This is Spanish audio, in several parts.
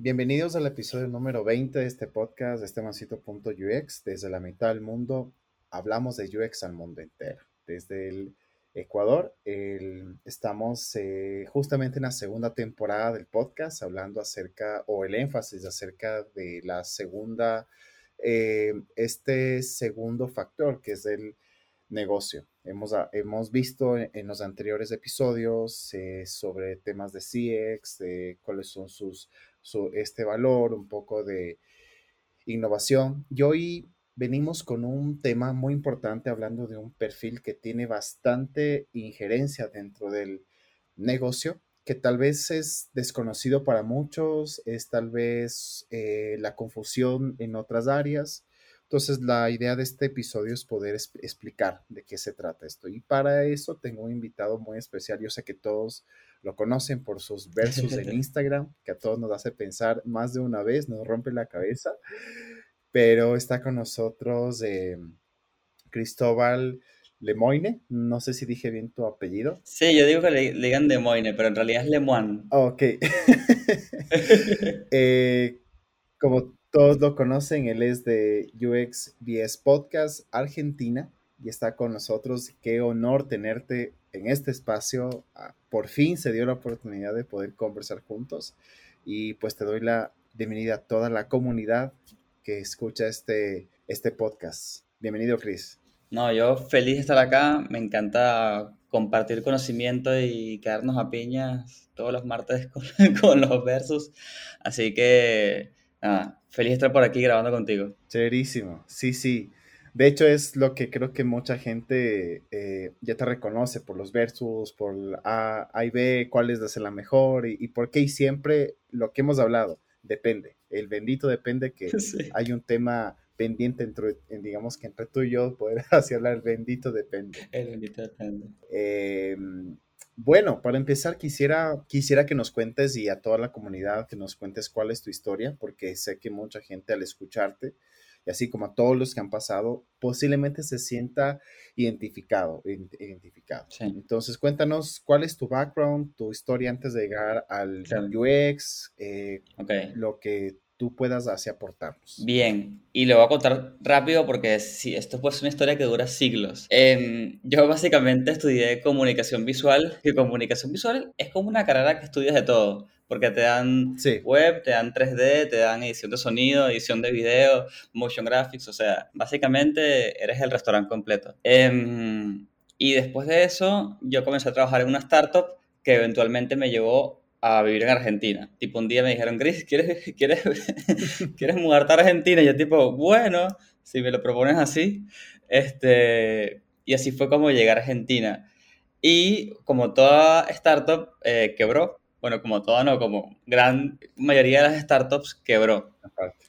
Bienvenidos al episodio número 20 de este podcast de este Desde la mitad del mundo hablamos de UX al mundo entero. Desde el Ecuador estamos eh, justamente en la segunda temporada del podcast hablando acerca, o el énfasis acerca de la segunda, eh, este segundo factor que es el negocio. Hemos, hemos visto en, los anteriores episodios eh, sobre temas de CX, de cuáles son sus, su, este valor, un poco de innovación. Y hoy venimos con un tema muy importante hablando de un perfil que tiene bastante injerencia dentro del negocio, que tal vez es desconocido para muchos, es tal vez eh, la confusión en otras áreas entonces, la idea de este episodio es poder explicar de qué se trata esto. Y para eso tengo un invitado muy especial. Yo sé que todos lo conocen por sus versos en Instagram, que a todos nos hace pensar más de una vez, nos rompe la cabeza. Pero está con nosotros eh, Cristóbal Lemoine. No sé si dije bien tu apellido. Sí, yo digo que le, digan Lemoine, pero en realidad es Lemoine. Ok. eh, como todos lo conocen, él es de UX BS Podcast Argentina y está con nosotros. Qué honor tenerte en este espacio. Ah, por fin se dio la oportunidad de poder conversar juntos y pues te doy la bienvenida a toda la comunidad que escucha este, este podcast. Bienvenido, Chris. No, yo feliz de estar acá. Me encanta compartir conocimiento y quedarnos a piñas todos los martes con, con los versos. Así que feliz de estar por aquí grabando contigo. Chéverísimo, sí, sí. De hecho, es lo que creo que mucha gente eh, ya te reconoce por los versus, por A, A y B, cuál es la mejor y, y, por qué. Y siempre lo que hemos hablado, depende. El bendito depende que hay un tema pendiente entre, digamos que entre tú y yo poder así hablar, el bendito depende. El bendito depende. Eh, bueno, para empezar, quisiera, quisiera que nos cuentes y a toda la comunidad que nos cuentes cuál es tu historia, porque sé que mucha gente al escucharte, y así como a todos los que han pasado, posiblemente se sienta identificado. identificado. Entonces, cuéntanos cuál es tu background, tu historia antes de llegar al UX, eh, lo que tú puedas así aportarnos. Bien, y lo voy a contar rápido porque si esto puede ser una historia que dura siglos. Em, yo básicamente estudié comunicación visual, y comunicación visual es como una carrera que estudias de todo, porque te dan web, te dan 3D, te dan edición de sonido, edición de video, motion graphics, o sea, básicamente eres el restaurante completo. Em, y después de eso, yo comencé a trabajar en una startup que eventualmente me llevó a vivir en Argentina. Tipo, un día me dijeron, Chris, ¿quieres, quieres, ¿quieres mudarte a Argentina? Y yo tipo, bueno, si me lo propones así. Este, y así fue como llegué a Argentina. Y como toda startup eh, quebró, bueno, como toda no, como gran mayoría de las startups quebró.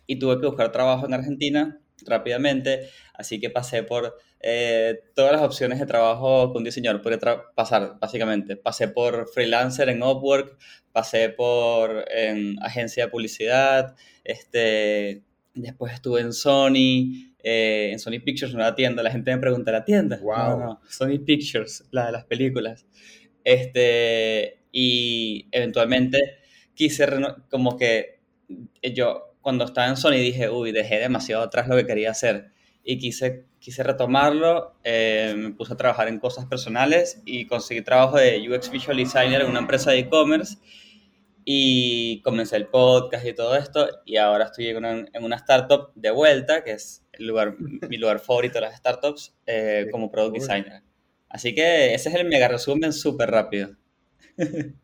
Y tuve que buscar trabajo en Argentina rápidamente, así que pasé por eh, todas las opciones de trabajo con diseñador puede pasar, básicamente. Pasé por freelancer en Upwork, pasé por en agencia de publicidad, este, después estuve en Sony, eh, en Sony Pictures, una tienda. La gente me pregunta, ¿la tienda? Wow. Sony Pictures, la de las películas. Este, y eventualmente quise, como que yo cuando estaba en Sony dije, uy, dejé demasiado atrás lo que quería hacer y quise, quise retomarlo, eh, me puse a trabajar en cosas personales y conseguí trabajo de UX Visual Designer en una empresa de e-commerce y comencé el podcast y todo esto y ahora estoy en una, en una startup de vuelta, que es el lugar, mi lugar favorito de las startups, eh, como product designer. Así que ese es el mega resumen súper rápido.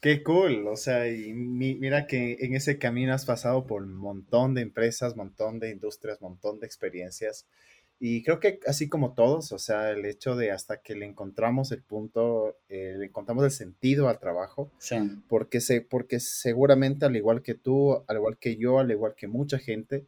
Qué cool, o sea, y mira que en ese camino has pasado por un montón de empresas, montón de industrias, montón de experiencias. Y creo que así como todos, o sea, el hecho de hasta que le encontramos el punto, eh, le encontramos el sentido al trabajo, sí. porque, se, porque seguramente al igual que tú, al igual que yo, al igual que mucha gente,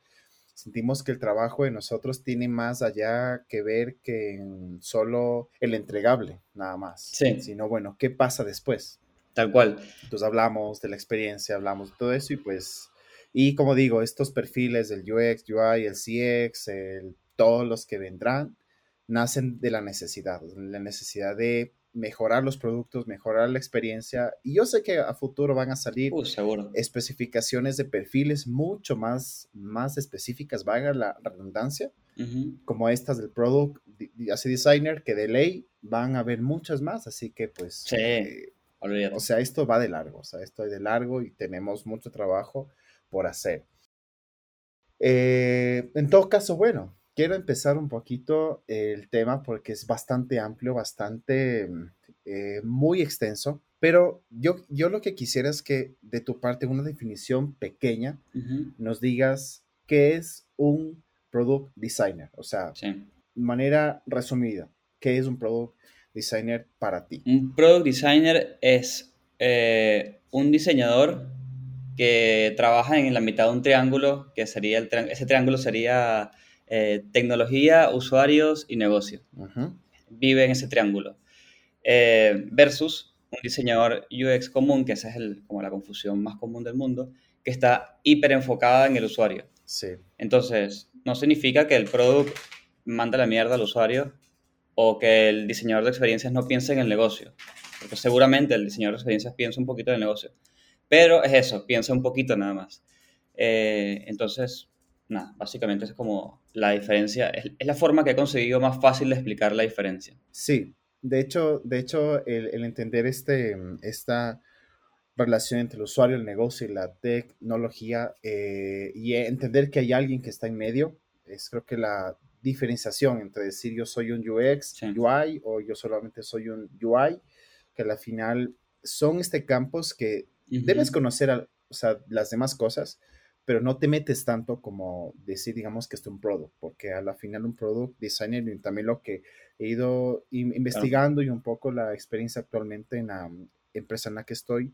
sentimos que el trabajo de nosotros tiene más allá que ver que en solo el entregable, nada más. Sí. Sino, bueno, ¿qué pasa después? Tal cual. Entonces hablamos de la experiencia, hablamos de todo eso y pues, y como digo, estos perfiles del UX, UI, el CX, el, todos los que vendrán, nacen de la necesidad, la necesidad de mejorar los productos, mejorar la experiencia. Y yo sé que a futuro van a salir Uh, especificaciones de perfiles mucho más, más específicas, valga la redundancia, como estas del Product Designer, que de ley van a haber muchas más. Así que, pues, Sí. eh, o sea, esto va de largo, o sea, esto es de largo y tenemos mucho trabajo por hacer. Eh, en todo caso, bueno, quiero empezar un poquito el tema porque es bastante amplio, bastante, mm, eh, muy extenso, pero yo, yo lo que quisiera es que de tu parte una definición pequeña nos digas qué es un product designer, o sea, Sí. de manera resumida, qué es un product designer para ti. Un product designer es eh, un diseñador que trabaja en la mitad de un triángulo, que sería el ese triángulo sería eh, tecnología, usuarios y negocio. Ujú, Vive en ese triángulo. Eh, versus un diseñador UX común, que esa es el- como la confusión más común del mundo, que está hiper enfocada en el usuario. Sí, Entonces, no significa que el product manda la mierda al usuario o que el diseñador de experiencias no piense en el negocio. Porque seguramente el diseñador de experiencias piensa un poquito en el negocio. Pero es eso, piensa un poquito nada más. Eh, entonces, nada, básicamente es como la diferencia. Es, es la forma que he conseguido más fácil de explicar la diferencia. Sí, de hecho, de hecho el, el entender este, esta relación entre el usuario, el negocio y la tecnología eh, y entender que hay alguien que está en medio, es creo que la diferenciación entre decir yo soy un UX, Sí. UI o yo solamente soy un UI, que al final son este campos que debes conocer a- o sea, las demás cosas, pero no te metes tanto como decir, digamos, que es un product, porque a la final un product designer y también lo que he ido in- investigando y un poco la experiencia actualmente en la empresa en la que estoy,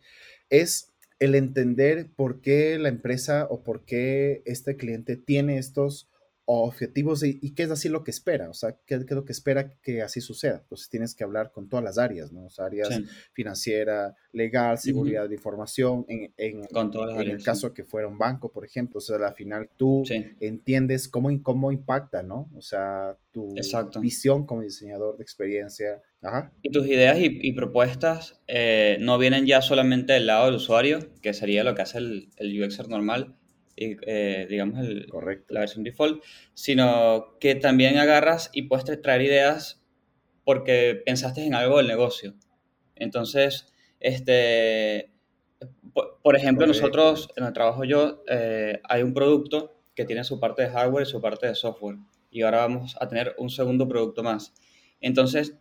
es el entender por qué la empresa o por qué este cliente tiene estos objetivos y, y qué es así lo que espera, o sea, qué, qué es lo que espera que así suceda. Entonces tienes que hablar con todas las áreas, ¿no? O sea, áreas Sí, financiera, legal, seguridad de información, en, en- con todas en el sí. caso que fuera un banco, por ejemplo, o sea, al final tú Sí. entiendes cómo, cómo impacta, ¿no? O sea, tu Exacto. visión como diseñador de experiencia. Ajá, Y tus ideas y, y propuestas eh, no vienen ya solamente del lado del usuario, que sería lo que hace el, el UXer normal, eh, digamos el- correcto. la versión default, sino que también agarras y puedes tra- traer ideas porque pensaste en algo del negocio. Entonces, este, por, por ejemplo, Correcto. nosotros, en el trabajo yo, eh, hay un producto que tiene su parte de hardware y su parte de software. Y ahora vamos a tener un segundo producto más. Entonces,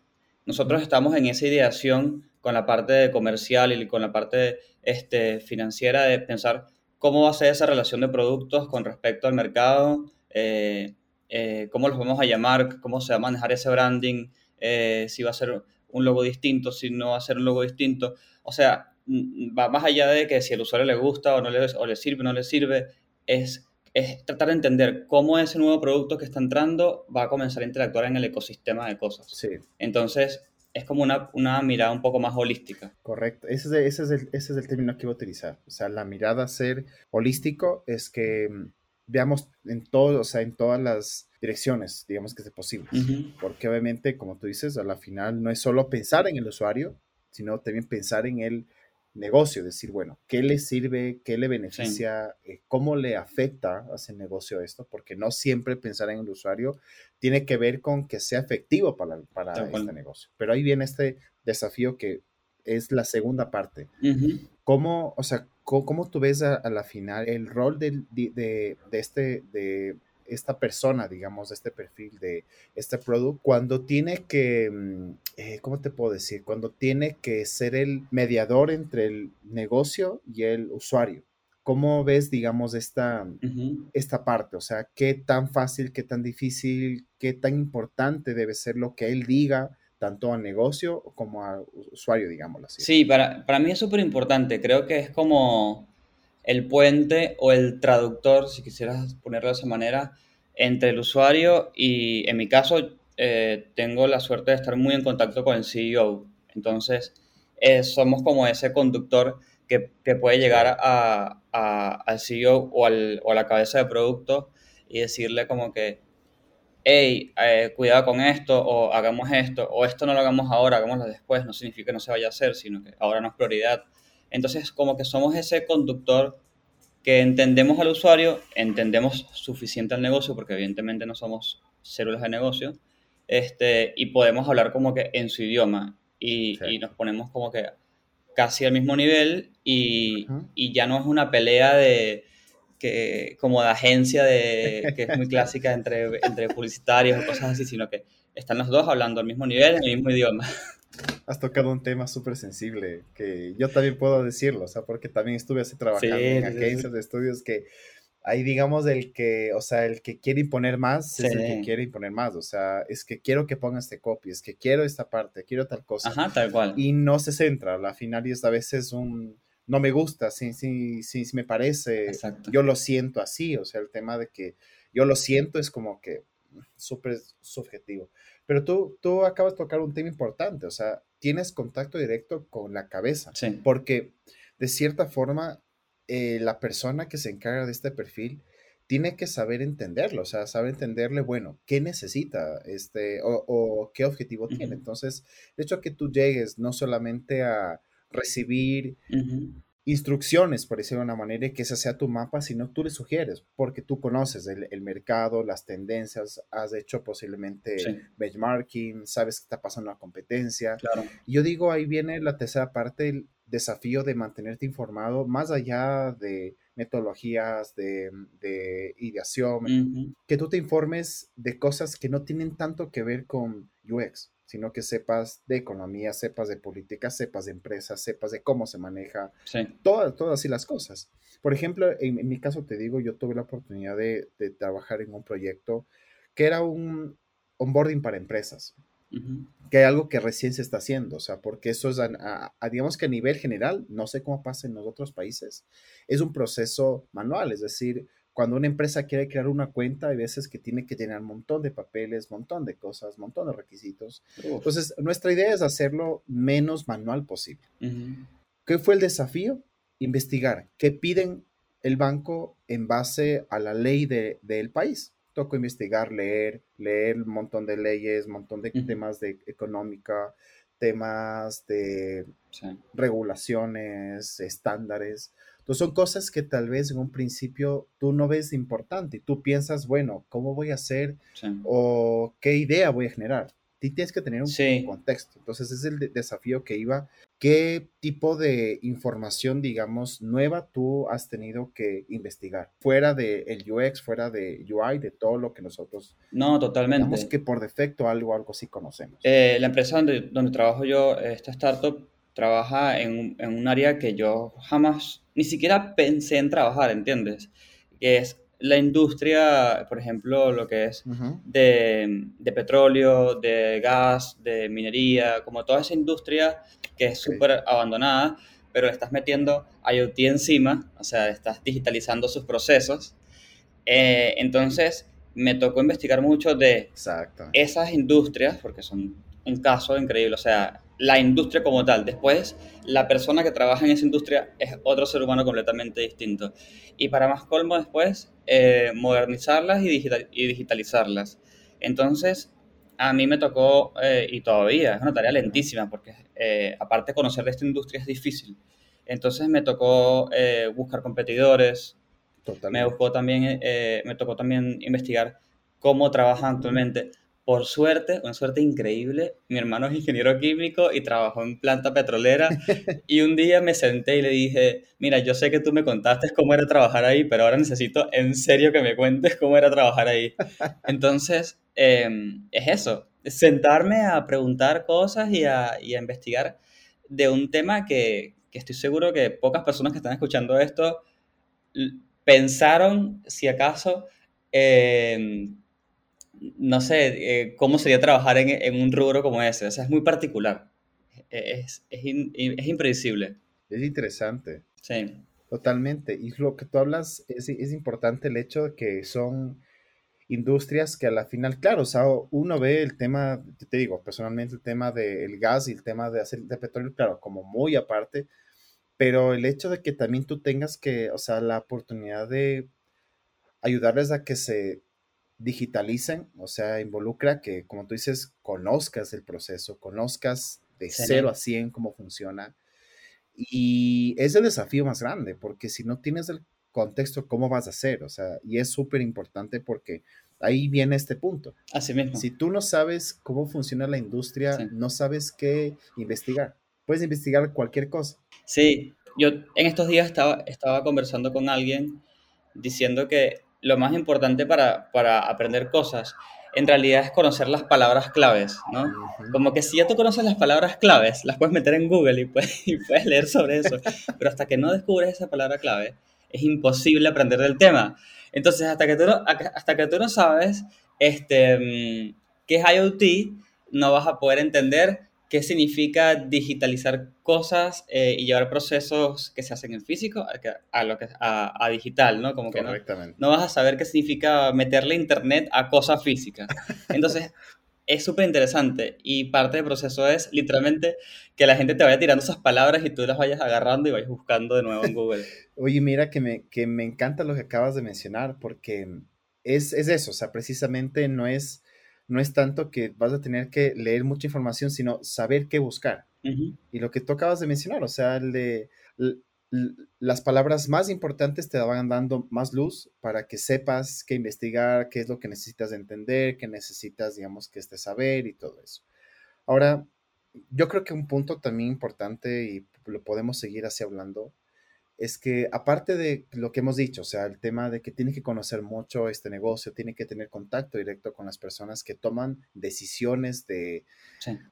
nosotros estamos en esa ideación con la parte comercial y con la parte este, financiera de pensar cómo va a ser esa relación de productos con respecto al mercado, eh, eh, cómo los vamos a llamar, cómo se va a manejar ese branding, eh, si va a ser un logo distinto, si no va a ser un logo distinto. O sea, mm, va más allá de que si al usuario le gusta o no le, o le sirve o no le sirve, es, es tratar de entender cómo ese nuevo producto que está entrando va a comenzar a interactuar en el ecosistema de cosas. Sí, Entonces, es como una, una mirada un poco más holística. correcto. Ese es, el- ese, es el, ese es el término que iba a utilizar. O sea, la mirada a ser holístico es que mm, veamos en todo, o sea, en todas las direcciones, digamos que es posible. Porque obviamente, como tú dices, a la final no es solo pensar en el usuario, sino también pensar en el negocio, decir, bueno, ¿qué le sirve? ¿Qué le beneficia? eh, ¿Cómo le afecta a ese negocio esto? Porque no siempre pensar en el usuario tiene que ver con que sea efectivo para, para este negocio. Pero ahí viene este desafío que es la segunda parte. ¿Cómo, o sea, cómo, cómo tú ves a, a la final el rol de, de, de este, de esta persona, digamos, este perfil, de este producto, cuando tiene que, mm, eh, ¿cómo te puedo decir? Cuando tiene que ser el mediador entre el negocio y el usuario. ¿Cómo ves, digamos, esta, Ujú. esta parte? O sea, ¿qué tan fácil, qué tan difícil, qué tan importante debe ser lo que él diga, tanto al negocio como al usuario, digámoslo así? Sí, para, para mí es súper importante. Creo que es como el puente o el traductor, si quisieras ponerlo de esa manera, entre el usuario y, en mi caso, eh, tengo la suerte de estar muy en contacto con el CEO. Entonces, eh, somos como ese conductor que, que puede llegar a, al CEO o, al- o a la cabeza de producto y decirle como que, hey, eh, cuidado con esto, o hagamos esto, o esto no lo hagamos ahora, hagámoslo después, no significa que no se vaya a hacer, sino que ahora no es prioridad. Entonces, como que somos ese conductor que entendemos al usuario, entendemos suficiente al negocio, porque evidentemente no somos células de negocio, este, y podemos hablar como que en su idioma, y, y nos ponemos como que casi al mismo nivel, y, y ya no es una pelea de que como de agencia de, que es muy clásica entre, entre publicitarios o cosas así, sino que están los dos hablando al mismo nivel, en el mismo idioma. Has tocado un tema súper sensible, que yo también puedo decirlo, o sea, porque también estuve así trabajando en agencias de estudios que ahí digamos el que, o sea, el que quiere imponer más es el que quiere imponer más, o sea, es que quiero que ponga este copy, es que quiero esta parte, quiero tal cosa. Ajá, tal cual. Y no se centra, la final y es a veces un no me gusta, sí, sí, sí, me parece, yo lo siento así, o sea, el tema de que yo lo siento es como que súper subjetivo. Pero tú, tú acabas de tocar un tema importante, o sea, tienes contacto directo con la cabeza, sí. porque de cierta forma eh, la persona que se encarga de este perfil tiene que saber entenderlo, o sea, saber entenderle, bueno, qué necesita este o, qué objetivo tiene. Entonces, de hecho que tú llegues no solamente a recibir instrucciones, por decirlo de una manera, que ese sea tu mapa, sino tú le sugieres, porque tú conoces el, mercado, las tendencias, has hecho posiblemente benchmarking, sabes que está pasando la competencia. Y yo digo, ahí viene la tercera parte, el desafío de mantenerte informado, más allá de metodologías, de, de ideación, que tú te informes de cosas que no tienen tanto que ver con UX sino que sepas de economía, sepas de política, sepas de empresas, sepas de cómo se maneja, todas, todas así las cosas. Por ejemplo, en, mi caso te digo, yo tuve la oportunidad de, trabajar en un proyecto que era un onboarding para empresas, que es algo que recién se está haciendo, o sea, porque eso es, digamos que a nivel general, no sé cómo pasa en los otros países, es un proceso manual, es decir, cuando una empresa quiere crear una cuenta, hay veces que tiene que llenar un montón de papeles, un montón de cosas, un montón de requisitos. Entonces, nuestra idea es hacerlo menos manual posible. ¿Qué fue el desafío? Investigar qué piden el banco en base a la ley de, del país. Tocó investigar, leer, leer un montón de leyes, un montón de temas de económica, temas de regulaciones, estándares. Entonces son cosas que tal vez en un principio tú no ves importante tú piensas, bueno, ¿cómo voy a hacer o qué idea voy a generar? Tú tienes que tener un contexto. Entonces es el desafío que iba. ¿Qué tipo de información, digamos, nueva tú has tenido que investigar? Fuera del el UX, fuera de UI, de todo lo que nosotros... No, totalmente. Digamos que por defecto algo, algo sí conocemos. Eh, la empresa donde, donde trabajo yo, esta startup, trabaja en, en, un área que yo jamás, ni siquiera pensé en trabajar, ¿entiendes? Que es la industria, por ejemplo, lo que es de, de, petróleo, de gas, de minería, como toda esa industria que es súper abandonada, pero le estás metiendo IoT encima, o sea, estás digitalizando sus procesos. Eh, entonces, me tocó investigar mucho de esas industrias, porque son un caso increíble, o sea, la industria como tal. Después, la persona que trabaja en esa industria es otro ser humano completamente distinto. Y para más colmo después, eh, modernizarlas y, y, digitalizarlas. Entonces, a mí me tocó, eh, y todavía es una tarea lentísima, porque eh, aparte conocer de esta industria es difícil. Entonces me tocó buscar competidores, me, buscó también, me tocó también investigar cómo trabajan actualmente por suerte, una suerte increíble, mi hermano es ingeniero químico y trabajó en planta petrolera y un día me senté y le dije, mira, yo sé que tú me contaste cómo era trabajar ahí, pero ahora necesito en serio que me cuentes cómo era trabajar ahí. Entonces, em, es eso, sentarme a preguntar cosas y a, y a investigar de un tema que, que, estoy seguro que pocas personas que están escuchando esto pensaron, si acaso, eh, no sé, eh, cómo sería trabajar en, un rubro como ese. O sea, es muy particular. Es, es, es impredecible. Es interesante. Sí. Totalmente. Y lo que tú hablas es, es, importante el hecho de que son industrias que a la final, claro, o sea, uno ve el tema, te digo, personalmente el tema del gas y el tema de hacer de petróleo, claro, como muy aparte, pero el hecho de que también tú tengas que, o sea, la oportunidad de ayudarles a que se digitalicen, o sea, involucra que, como tú dices, conozcas el proceso, conozcas de 0 a 100 cómo funciona. Y es el desafío más grande, porque si no tienes el contexto, ¿cómo vas a hacer? O sea, y es súper importante porque ahí viene este punto. Así mismo. Si tú no sabes cómo funciona la industria, no sabes qué investigar. Puedes investigar cualquier cosa. Sí, yo en estos días estaba, estaba conversando con alguien diciendo que lo más importante para, para aprender cosas en realidad es conocer las palabras claves, ¿no? Como que si ya tú conoces las palabras claves, las puedes meter en Google y puedes, y puedes leer sobre eso, pero hasta que no descubres esa palabra clave, es imposible aprender del tema. Entonces, hasta que tú no, hasta que tú no sabes este, mm, qué es IoT, no vas a poder entender qué significa digitalizar cosas eh, y llevar procesos que se hacen en físico a, lo que, a, a, digital, ¿no? Como que no, no, vas a saber qué significa meterle internet a cosas físicas. Entonces, es súper interesante y parte del proceso es literalmente que la gente te vaya tirando esas palabras y tú las vayas agarrando y vayas buscando de nuevo en Google. Oye, mira que me, que me encanta lo que acabas de mencionar porque es, es eso, o sea, precisamente no es, no es tanto que vas a tener que leer mucha información, sino saber qué buscar. Y lo que tú acabas de mencionar, o sea, el de, las palabras más importantes te van dando más luz para que sepas qué investigar, qué es lo que necesitas entender, qué necesitas, digamos, que este saber y todo eso. Ahora, yo creo que un punto también importante y lo podemos seguir así hablando es que aparte de lo que hemos dicho, o sea, el tema de que tiene que conocer mucho este negocio, tiene que tener contacto directo con las personas que toman decisiones de,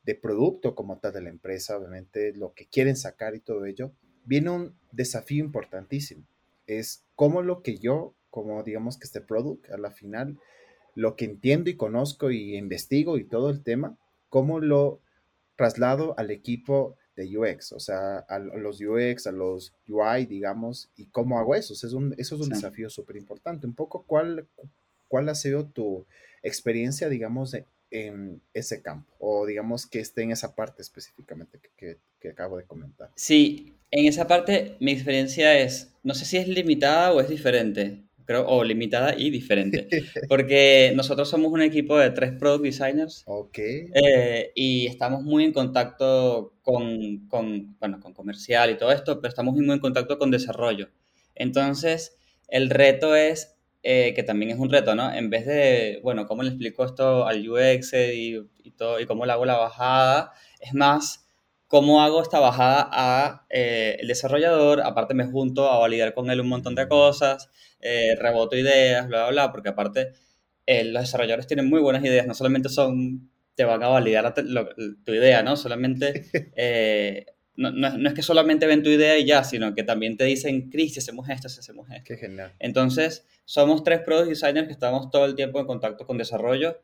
de producto como tal de la empresa, obviamente lo que quieren sacar y todo ello, viene un desafío importantísimo. Es cómo lo que yo, como digamos que este product, a la final, lo que entiendo y conozco y investigo y todo el tema, cómo lo traslado al equipo de UX, o sea, a los UX, a los UI, digamos, y cómo hago eso. es un, eso es un desafío súper importante. Un poco, ¿cuál, ¿cuál ha sido tu experiencia, digamos, en ese campo? O digamos que esté en esa parte específicamente que, que acabo de comentar. Sí, en esa parte, mi experiencia es, no sé si es limitada o es diferente, creo, o limitada y diferente, porque nosotros somos un equipo de tres product designers Ok. Eh, y estamos muy en contacto con, con, bueno, con comercial y todo esto, pero estamos muy en contacto con desarrollo. Entonces, el reto es, eh, que también es un reto, ¿no? En vez de, bueno, ¿cómo le explico esto al UX y, y todo, y cómo le hago la bajada? Es más cómo hago esta bajada a eh, el desarrollador, aparte me junto a validar con él un montón de cosas, eh, reboto ideas, bla, bla, bla, porque aparte eh, los desarrolladores tienen muy buenas ideas, no solamente son, te van a validar tu idea, ¿no? Solamente, no, no, es que solamente ven tu idea y ya, sino que también te dicen, Chris, si hacemos esto, si hacemos esto. Qué genial. Entonces, somos tres product designers que estamos todo el tiempo en contacto con desarrollo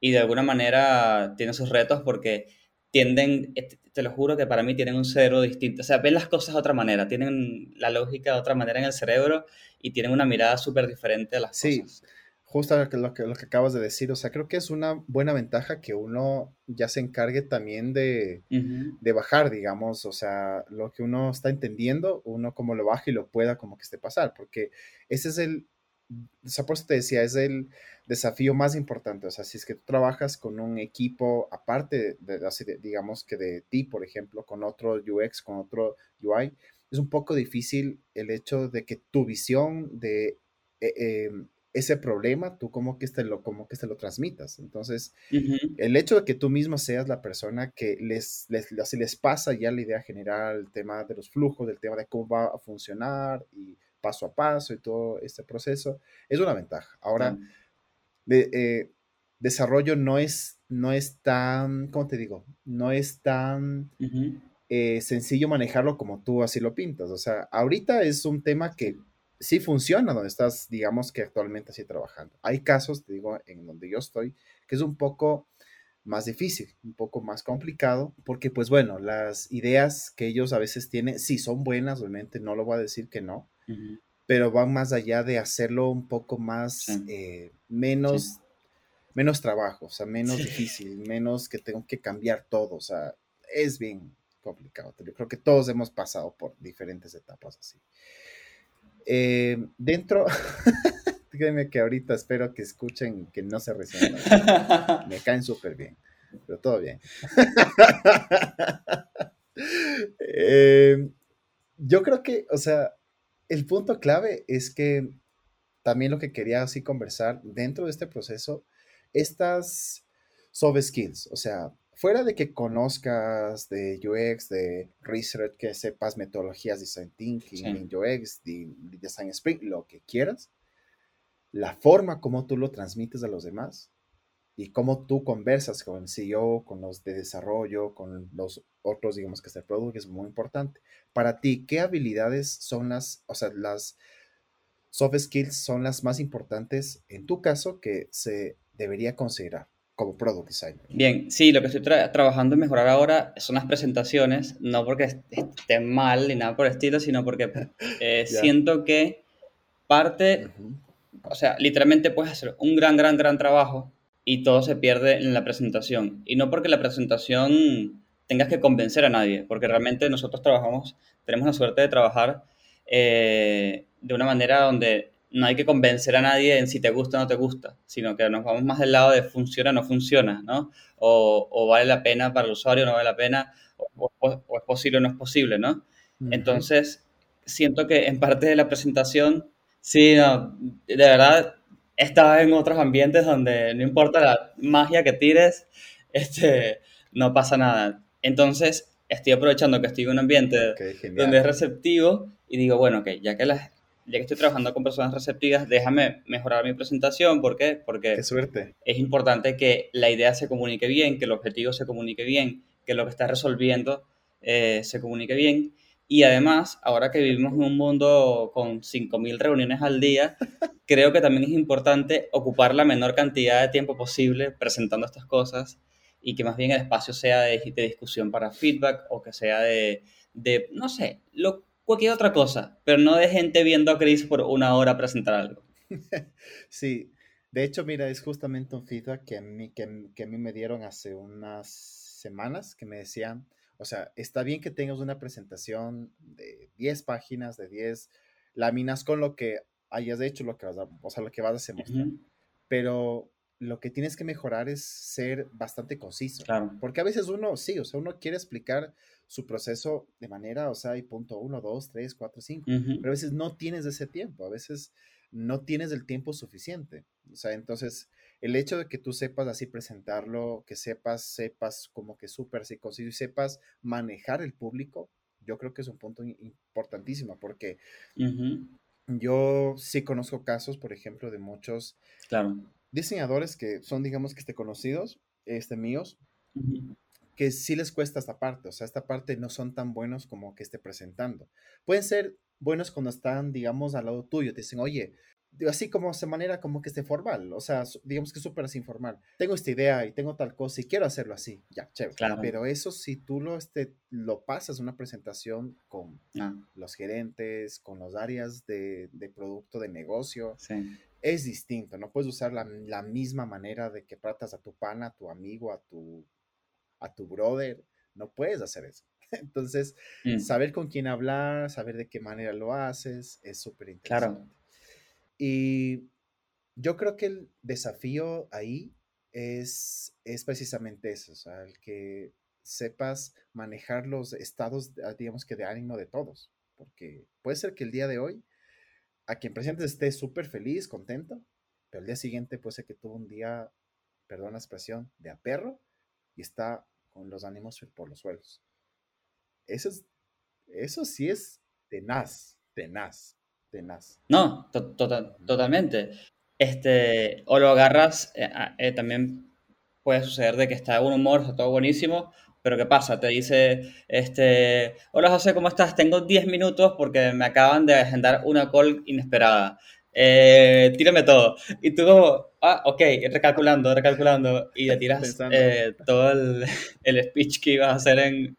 y de alguna manera tiene sus retos porque tienden, eh, te lo juro que para mí tienen un cerebro distinto, o sea, ven las cosas de otra manera, tienen la lógica de otra manera en el cerebro y tienen una mirada súper diferente a las sí, cosas. Sí, justo lo que, lo, que, lo que acabas de decir, o sea, creo que es una buena ventaja que uno ya se encargue también de, de bajar, digamos, o sea, lo que uno está entendiendo, uno como lo baja y lo pueda como que esté pasar, porque ese es el, o sea, por eso te decía, es el desafío más importante. O sea, si es que tú trabajas con un equipo aparte, de, digamos que de ti, por ejemplo, con otro UX, con otro UI, es un poco difícil el hecho de que tu visión de eh, em, ese problema, tú como que, te lo, como que te lo transmitas. Entonces, el hecho de que tú mismo seas la persona que les, les, les pasa ya la idea general, el tema de los flujos, del tema de cómo va a funcionar y paso a paso y todo este proceso, es una ventaja. Ahora, de, eh, desarrollo no es, no es tan, ¿cómo te digo? No es tan eh, sencillo manejarlo como tú así lo pintas. O sea, ahorita es un tema que sí funciona donde estás, digamos que actualmente así trabajando. Hay casos, te digo, en donde yo estoy, que es un poco más difícil, un poco más complicado, porque pues bueno, las ideas que ellos a veces tienen, sí son buenas, obviamente no lo voy a decir que no, pero van más allá de hacerlo un poco más, eh, menos, menos trabajo, o sea, menos difícil, menos que tengo que cambiar todo, o sea, es bien complicado. Yo creo que todos hemos pasado por diferentes etapas así. Eh, dentro, créeme que ahorita espero que escuchen que no se resientan. Me caen súper bien, pero todo bien. Eh, yo creo que, o sea, el punto clave es que también lo que quería así conversar dentro de este proceso, estas soft skills, o sea, fuera de que conozcas de UX, de research, que sepas metodologías de design thinking, UX, de, design sprint, lo que quieras, la forma como tú lo transmites a los demás y cómo tú conversas con el CEO, con los de desarrollo, con los otros, digamos que es el producto, es muy importante. Para ti, ¿qué habilidades son las, o sea, las soft skills son las más importantes en tu caso que se debería considerar? como product designer. Bien, sí, lo que estoy trabajando en mejorar ahora son las presentaciones, no porque esté mal ni nada por el estilo, sino porque eh, siento que parte, o sea, literalmente puedes hacer un gran, gran, gran trabajo y todo se pierde en la presentación. Y no porque la presentación tengas que convencer a nadie, porque realmente nosotros trabajamos, tenemos la suerte de trabajar eh, de una manera donde no hay que convencer a nadie en si te gusta o no te gusta, sino que nos vamos más del lado de funciona o no funciona, ¿no? O, vale la pena para el usuario o no vale la pena, o, es posible o no es posible, ¿no? Entonces, siento que en parte de la presentación, sí, no, de verdad, estaba en otros ambientes donde no importa la magia que tires, este, no pasa nada. Entonces, estoy aprovechando que estoy en un ambiente donde es receptivo y digo, bueno, ok, ya que las ya que estoy trabajando con personas receptivas, déjame mejorar mi presentación. ¿Por qué? Porque suerte. es importante que la idea se comunique bien, que el objetivo se comunique bien, que lo que estás resolviendo eh, se comunique bien. Y además, ahora que vivimos en un mundo con 5.000 reuniones al día, creo que también es importante ocupar la menor cantidad de tiempo posible presentando estas cosas y que más bien el espacio sea de, discusión para feedback o que sea de, de no sé, lo, cualquier otra cosa, pero no de gente viendo a Chris por una hora presentar algo. Sí, de hecho, mira, es justamente un feedback que a mí, que, a mí me dieron hace unas semanas, que me decían, o sea, está bien que tengas una presentación de 10 páginas, de 10 láminas con lo que hayas hecho, lo que vas a, o sea, lo que vas a hacer, pero lo que tienes que mejorar es ser bastante conciso. Porque a veces uno, sí, o sea, uno quiere explicar su proceso de manera, o sea, hay punto uno, dos, tres, cuatro, cinco, pero a veces no tienes ese tiempo, a veces no tienes el tiempo suficiente. O sea, entonces, el hecho de que tú sepas así presentarlo, que sepas, sepas como que súper así conciso y sepas manejar el público, yo creo que es un punto importantísimo porque yo sí conozco casos, por ejemplo, de muchos claro. diseñadores que son, digamos que este, conocidos, este, míos, que sí les cuesta esta parte, o sea, esta parte no son tan buenos como que esté presentando. Pueden ser buenos cuando están, digamos, al lado tuyo, te dicen, oye, así como de manera como que esté formal, o sea, digamos que súper así informal. Tengo esta idea y tengo tal cosa y quiero hacerlo así, ya, chévere. Pero eso si tú lo, este, lo pasas una presentación con ah. los gerentes, con los áreas de, de producto, de negocio, sí es distinto, no puedes usar la, misma manera de que tratas a tu pana, a tu amigo, a tu, a tu brother, no puedes hacer eso. Entonces, mm. saber con quién hablar, saber de qué manera lo haces, es súper interesante. Claro. Y yo creo que el desafío ahí es, es precisamente eso, o sea, el que sepas manejar los estados, digamos que de ánimo de todos, porque puede ser que el día de hoy a quien presentes esté súper feliz, contento, pero el día siguiente puede ser que tuvo un día, perdón la expresión, de a perro y está con los ánimos por los suelos. Eso, es, eso sí es tenaz, tenaz, tenaz. No, totalmente. Este, o lo agarras, eh, eh, también puede suceder de que está de buen humor, está todo buenísimo, pero ¿qué pasa? Te dice, este, hola José, ¿cómo estás? Tengo 10 minutos porque me acaban de agendar una call inesperada. Eh, tírame todo. Y tú como, ah, ok, recalculando, recalculando. Y te tiras todo el, el, speech que ibas a hacer en,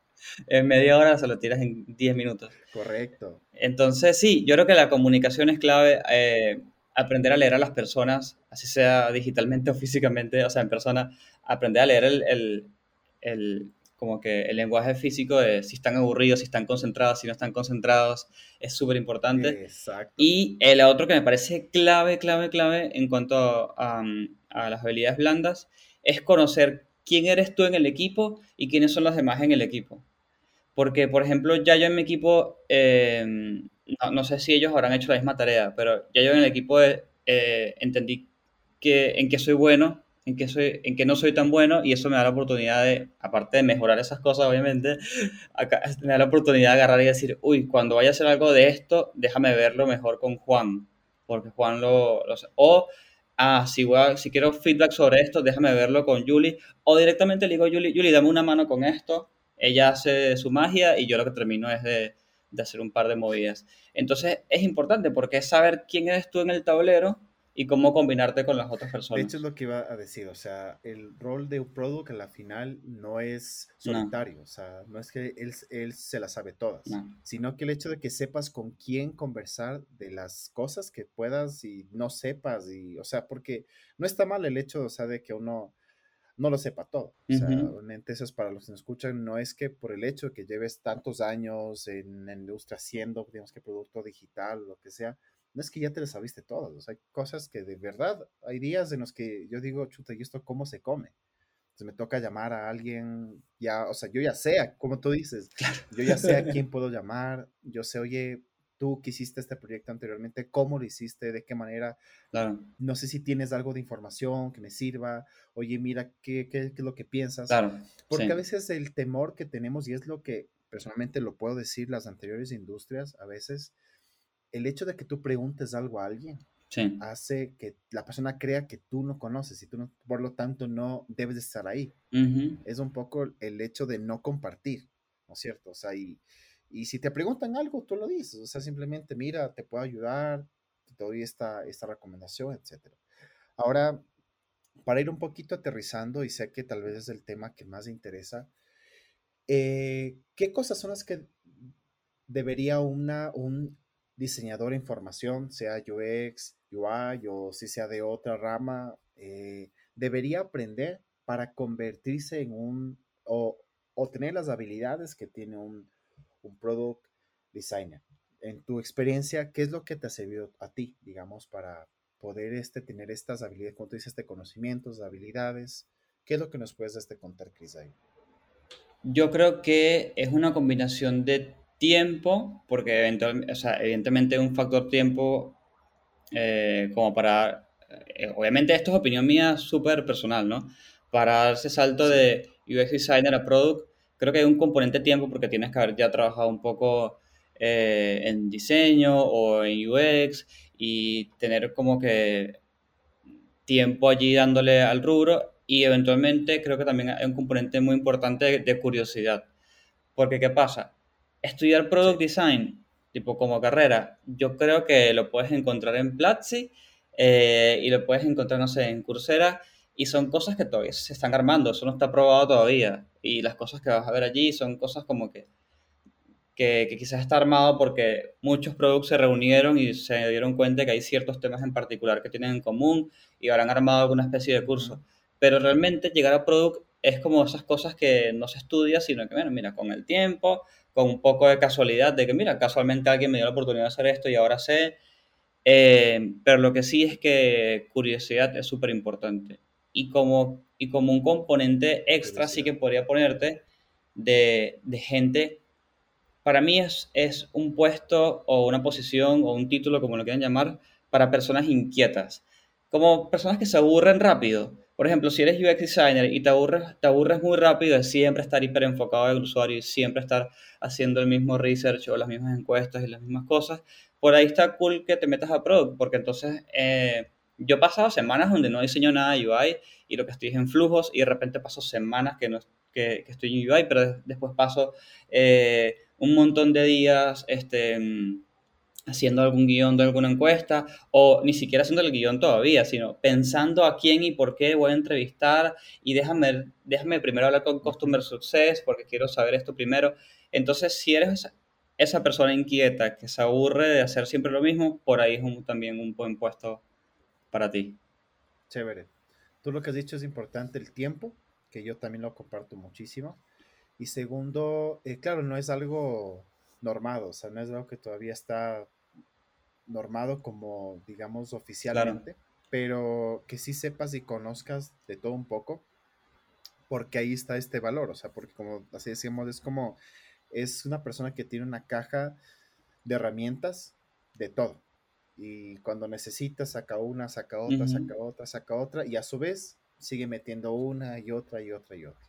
en media hora, se lo tiras en 10 minutos. Correcto. Entonces, sí, yo creo que la comunicación es clave. Eh, aprender a leer a las personas, así sea digitalmente o físicamente, o sea, en persona, aprender a leer el, el, el como que el lenguaje físico de si están aburridos, si están concentrados, si no están concentrados, es súper importante. Exacto. Y el otro que me parece clave, clave, clave en cuanto a, a las habilidades blandas es conocer quién eres tú en el equipo y quiénes son los demás en el equipo. Porque, por ejemplo, ya yo en mi equipo, em, no, sé si ellos habrán hecho la misma tarea, pero ya yo en el equipo eh, entendí que, en qué soy bueno, en qué, soy, en qué no soy tan bueno, y eso me da la oportunidad de, aparte de mejorar esas cosas, obviamente, me da la oportunidad de agarrar y decir, uy, cuando vaya a hacer algo de esto, déjame verlo mejor con Juan, porque Juan lo... lo o ah, si, si quiero feedback sobre esto, déjame verlo con Julie. O directamente le digo a Julie, Julie, dame una mano con esto. Ella hace su magia y yo lo que termino es de, de hacer un par de movidas. Entonces es importante porque es saber quién eres tú en el tablero y cómo combinarte con las otras personas. De hecho, es lo que iba a decir, o sea, el rol de un product en la final no es solitario, o sea, no es que él, él se las sabe todas, sino que el hecho de que sepas con quién conversar de las cosas que puedas y no sepas, y, o sea, porque no está mal el hecho, o sea, de que uno no lo sepa todo. O sea, realmente eso es para los que nos escuchan, no es que por el hecho de que lleves tantos años en la industria haciendo, digamos que producto digital, lo que sea, no es que ya te lo sabiste todas, hay cosas que de verdad, hay días en los que yo digo, chuta, ¿y esto cómo se come? Entonces me toca llamar a alguien, ya, o sea, yo ya sé, como tú dices, yo ya sé a quién puedo llamar, yo sé, oye, tú que hiciste este proyecto anteriormente, cómo lo hiciste, de qué manera, claro. no sé si tienes algo de información que me sirva, oye, mira, ¿qué, qué, qué es lo que piensas? Claro, Porque a veces el temor que tenemos, y es lo que personalmente lo puedo decir, las anteriores industrias, a veces el hecho de que tú preguntes algo a alguien hace que la persona crea que tú no conoces y tú no, por lo tanto no debes de estar ahí. Es un poco el hecho de no compartir, ¿no es cierto? O sea, y, si te preguntan algo, tú lo dices, o sea, simplemente mira, te puedo ayudar, te doy esta, esta recomendación, etc. Ahora, para ir un poquito aterrizando, y sé que tal vez es el tema que más interesa, eh, ¿qué cosas son las que debería una, un diseñador de información, sea UX, UI o si sea de otra rama, eh, debería aprender para convertirse en un o, tener las habilidades que tiene un, un product designer. En tu experiencia, ¿qué es lo que te ha servido a ti, digamos, para poder este, tener estas habilidades, como tú dices, este conocimientos, habilidades? ¿Qué es lo que nos puedes este, contar, Chris? Ahí? Yo creo que es una combinación de tiempo, porque eventualmente, o sea, evidentemente un factor tiempo eh, como para, eh, obviamente esto es opinión mía súper personal, ¿no? Para ese salto de UX Designer a Product, creo que hay un componente tiempo porque tienes que haber ya trabajado un poco eh, en diseño o en UX y tener como que tiempo allí dándole al rubro y eventualmente creo que también hay un componente muy importante de curiosidad. Porque ¿qué pasa? estudiar Product Design, tipo como carrera, yo creo que lo puedes encontrar en Platzi eh, y lo puedes encontrar, no sé, en Coursera y son cosas que todavía se están armando, eso no está probado todavía y las cosas que vas a ver allí son cosas como que, que, quizás está armado porque muchos productos se reunieron y se dieron cuenta que hay ciertos temas en particular que tienen en común y habrán armado alguna especie de curso. Pero realmente llegar a product es como esas cosas que no se estudia, sino que, bueno, mira, con el tiempo, con un poco de casualidad, de que, mira, casualmente alguien me dio la oportunidad de hacer esto y ahora sé. Eh, pero lo que sí es que curiosidad es súper importante. Y como, y como un componente extra sí que podría ponerte de, de gente, para mí es, es un puesto o una posición o un título, como lo quieran llamar, para personas inquietas. Como personas que se aburren rápido. Por ejemplo, si eres UX designer y te aburres, te aburres muy rápido de siempre estar hiper enfocado en el usuario y siempre estar haciendo el mismo research o las mismas encuestas y las mismas cosas, por ahí está cool que te metas a product, porque entonces eh, yo he pasado semanas donde no diseño nada de UI y lo que estoy es en flujos y de repente paso semanas que, no, que, estoy en UI, pero después paso eh, un montón de días este, haciendo algún guion de alguna encuesta o ni siquiera haciendo el guion todavía, sino pensando a quién y por qué voy a entrevistar y déjame, déjame primero hablar con Customer Success porque quiero saber esto primero. Entonces, si eres esa, persona inquieta que se aburre de hacer siempre lo mismo, por ahí es también un buen puesto para ti. Chévere. Tú lo que has dicho es importante, el tiempo, que yo también lo comparto muchísimo. Y segundo, eh, claro, no es algo normado, o sea, no es algo que todavía está normado como, digamos, oficialmente, pero que sí sepas y conozcas de todo un poco, porque ahí está este valor, o sea, porque como así decíamos, es como, es una persona que tiene una caja de herramientas de todo. Y cuando necesita, saca una, saca otra, saca otra, saca otra, y a su vez sigue metiendo una y otra y otra y otra.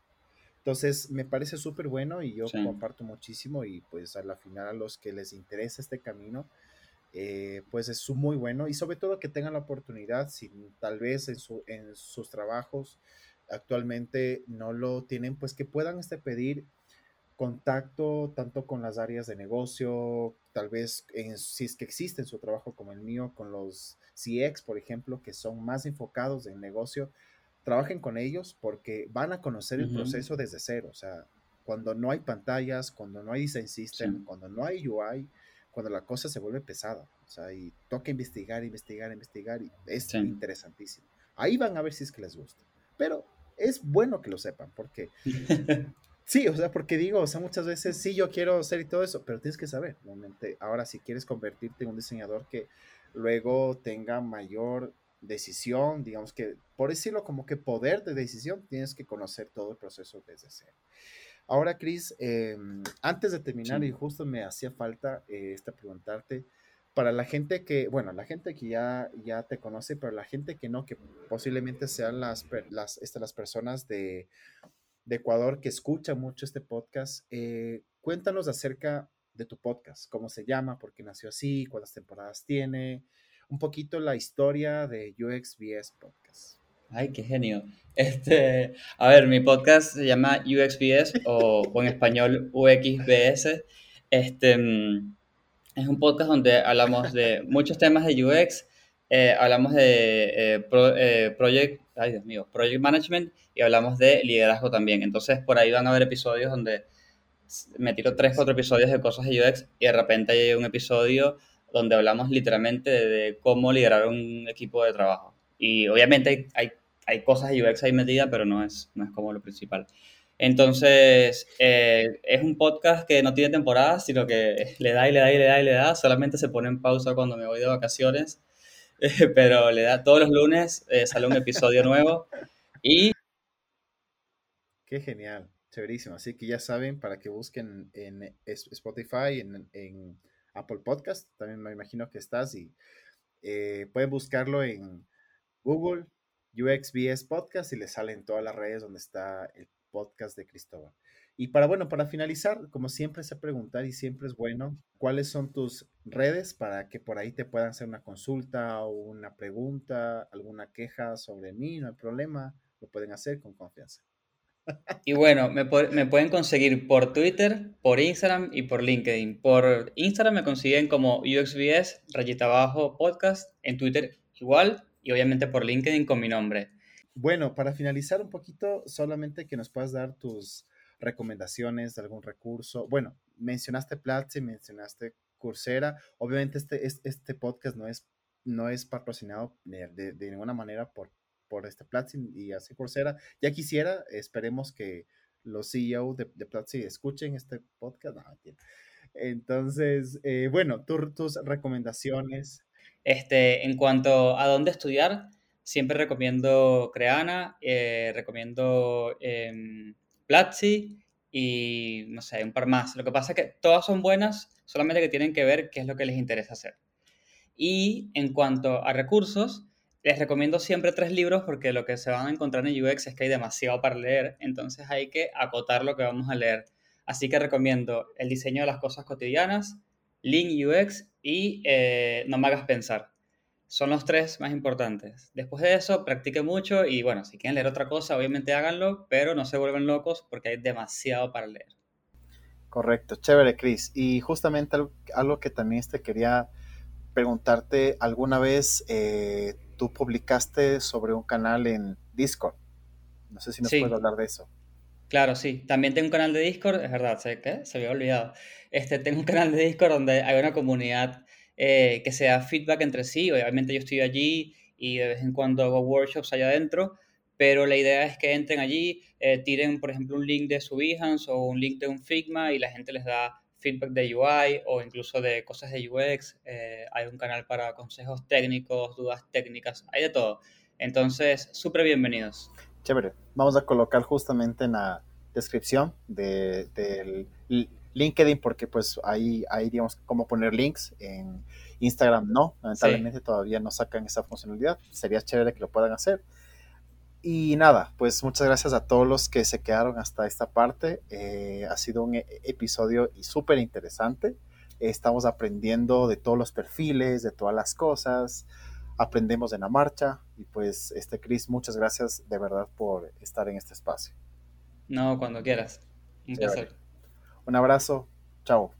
Entonces, me parece súper bueno y yo comparto muchísimo y pues a la final a los que les interesa este camino, eh, pues es muy bueno y sobre todo que tengan la oportunidad, si tal vez en, su, en sus trabajos actualmente no lo tienen, pues que puedan este, pedir contacto tanto con las áreas de negocio, tal vez si es que existe en su trabajo como el mío, con los CX, por ejemplo, que son más enfocados en negocio, trabajen con ellos porque van a conocer el proceso desde cero. O sea, cuando no hay pantallas, cuando no hay design system, cuando no hay UI, cuando la cosa se vuelve pesada. O sea, y toca investigar, investigar, investigar, y es interesantísimo. Ahí van a ver si es que les gusta. Pero es bueno que lo sepan, porque sí, o sea, porque digo, o sea, muchas veces sí, yo quiero hacer y todo eso, pero tienes que saber, realmente, ahora si quieres convertirte en un diseñador que luego tenga mayor decisión, digamos que, por decirlo como que poder de decisión, tienes que conocer todo el proceso desde cero. Ahora, Cris, em, antes de terminar, y justo me hacía falta eh, esta preguntarte, para la gente que, bueno, la gente que ya, ya te conoce, pero la gente que no, que posiblemente sean las, las, este, las personas de, de, Ecuador que escuchan mucho este podcast, eh, cuéntanos acerca de tu podcast, cómo se llama, por qué nació así, cuántas temporadas tiene, un poquito la historia de UXBS Podcast. Ay, qué genio. Este, a ver, mi podcast se llama UXBS o, o en español UXBS. Este, mm, es un podcast donde hablamos de muchos temas de UX, eh, hablamos de eh, eh, project, ay Dios mío, project management y hablamos de liderazgo también. Entonces por ahí van a haber episodios donde me tiro tres, cuatro episodios de cosas de UX y de repente hay un episodio donde hablamos literalmente de, cómo liderar un equipo de trabajo. Y obviamente hay, hay, cosas de UX ahí metidas, pero no es, no es como lo principal. Entonces, eh, es un podcast que no tiene temporada, sino que le da y le da y le da y le da. Solamente se pone en pausa cuando me voy de vacaciones, pero le da todos los lunes, eh, sale un episodio nuevo. Y. Qué genial, chéverísimo. Así que ya saben, para que busquen en Spotify, en, Apple Podcast, también me imagino que estás y eh, pueden buscarlo en Google, UXBS Podcast y les salen todas las redes donde está el podcast de Cristóbal. Y para, bueno, para finalizar, como siempre sé preguntar y siempre es bueno, ¿cuáles son tus redes para que por ahí te puedan hacer una consulta o una pregunta, alguna queja sobre mí? No hay problema, lo pueden hacer con confianza. Y bueno, me, me, pueden conseguir por Twitter, por Instagram y por LinkedIn. Por Instagram me consiguen como UXBS, rayita abajo, podcast. En Twitter igual. Y obviamente por LinkedIn con mi nombre. Bueno, para finalizar un poquito, solamente que nos puedas dar tus recomendaciones de algún recurso. Bueno, mencionaste Platzi, mencionaste Coursera. Obviamente este, este podcast no es, no es patrocinado de, ninguna manera por, por este Platzi y así Coursera. Ya quisiera, esperemos que los CEO de, de Platzi escuchen este podcast. Entonces, eh, bueno, tus recomendaciones. Este, en cuanto a dónde estudiar, siempre recomiendo Creana, eh, recomiendo eh, Platzi y no sé, un par más. Lo que pasa es que todas son buenas, solamente que tienen que ver qué es lo que les interesa hacer. Y en cuanto a recursos, les recomiendo siempre tres libros porque lo que se van a encontrar en UX es que hay demasiado para leer, entonces hay que acotar lo que vamos a leer. Así que recomiendo El diseño de las cosas cotidianas, Lean UX y eh, No me hagas pensar son los tres más importantes. Después de eso, practique mucho y bueno, si quieren leer otra cosa, obviamente háganlo, pero no se vuelven locos porque hay demasiado para leer. Correcto, chévere, Chris. Y justamente algo, que también te quería preguntarte, ¿alguna vez eh, tú publicaste sobre un canal en Discord? No sé si nos puedes hablar de eso. Claro, sí. También tengo un canal de Discord, es verdad, ¿sé qué? Se había olvidado. Este, tengo un canal de Discord donde hay una comunidad eh, que sea feedback entre sí. Obviamente yo estoy allí y de vez en cuando hago workshops allá adentro, pero la idea es que entren allí, eh, tiren, por ejemplo, un link de su Behance o un link de un Figma y la gente les da feedback de UI o incluso de cosas de UX. Eh, hay un canal para consejos técnicos, dudas técnicas, hay de todo. Entonces, súper bienvenidos. Chévere. Vamos a colocar justamente en la descripción del de, LinkedIn porque pues ahí hay, digamos, cómo poner links. En Instagram no, lamentablemente todavía no sacan esa funcionalidad. Sería chévere que lo puedan hacer. Y nada, pues muchas gracias a todos los que se quedaron hasta esta parte. Eh, ha sido un e-, episodio súper interesante. Estamos aprendiendo de todos los perfiles, de todas las cosas. Aprendemos en la marcha. Y pues, este Chris, muchas gracias de verdad por estar en este espacio. No, cuando quieras. Un placer. Un abrazo. Chao.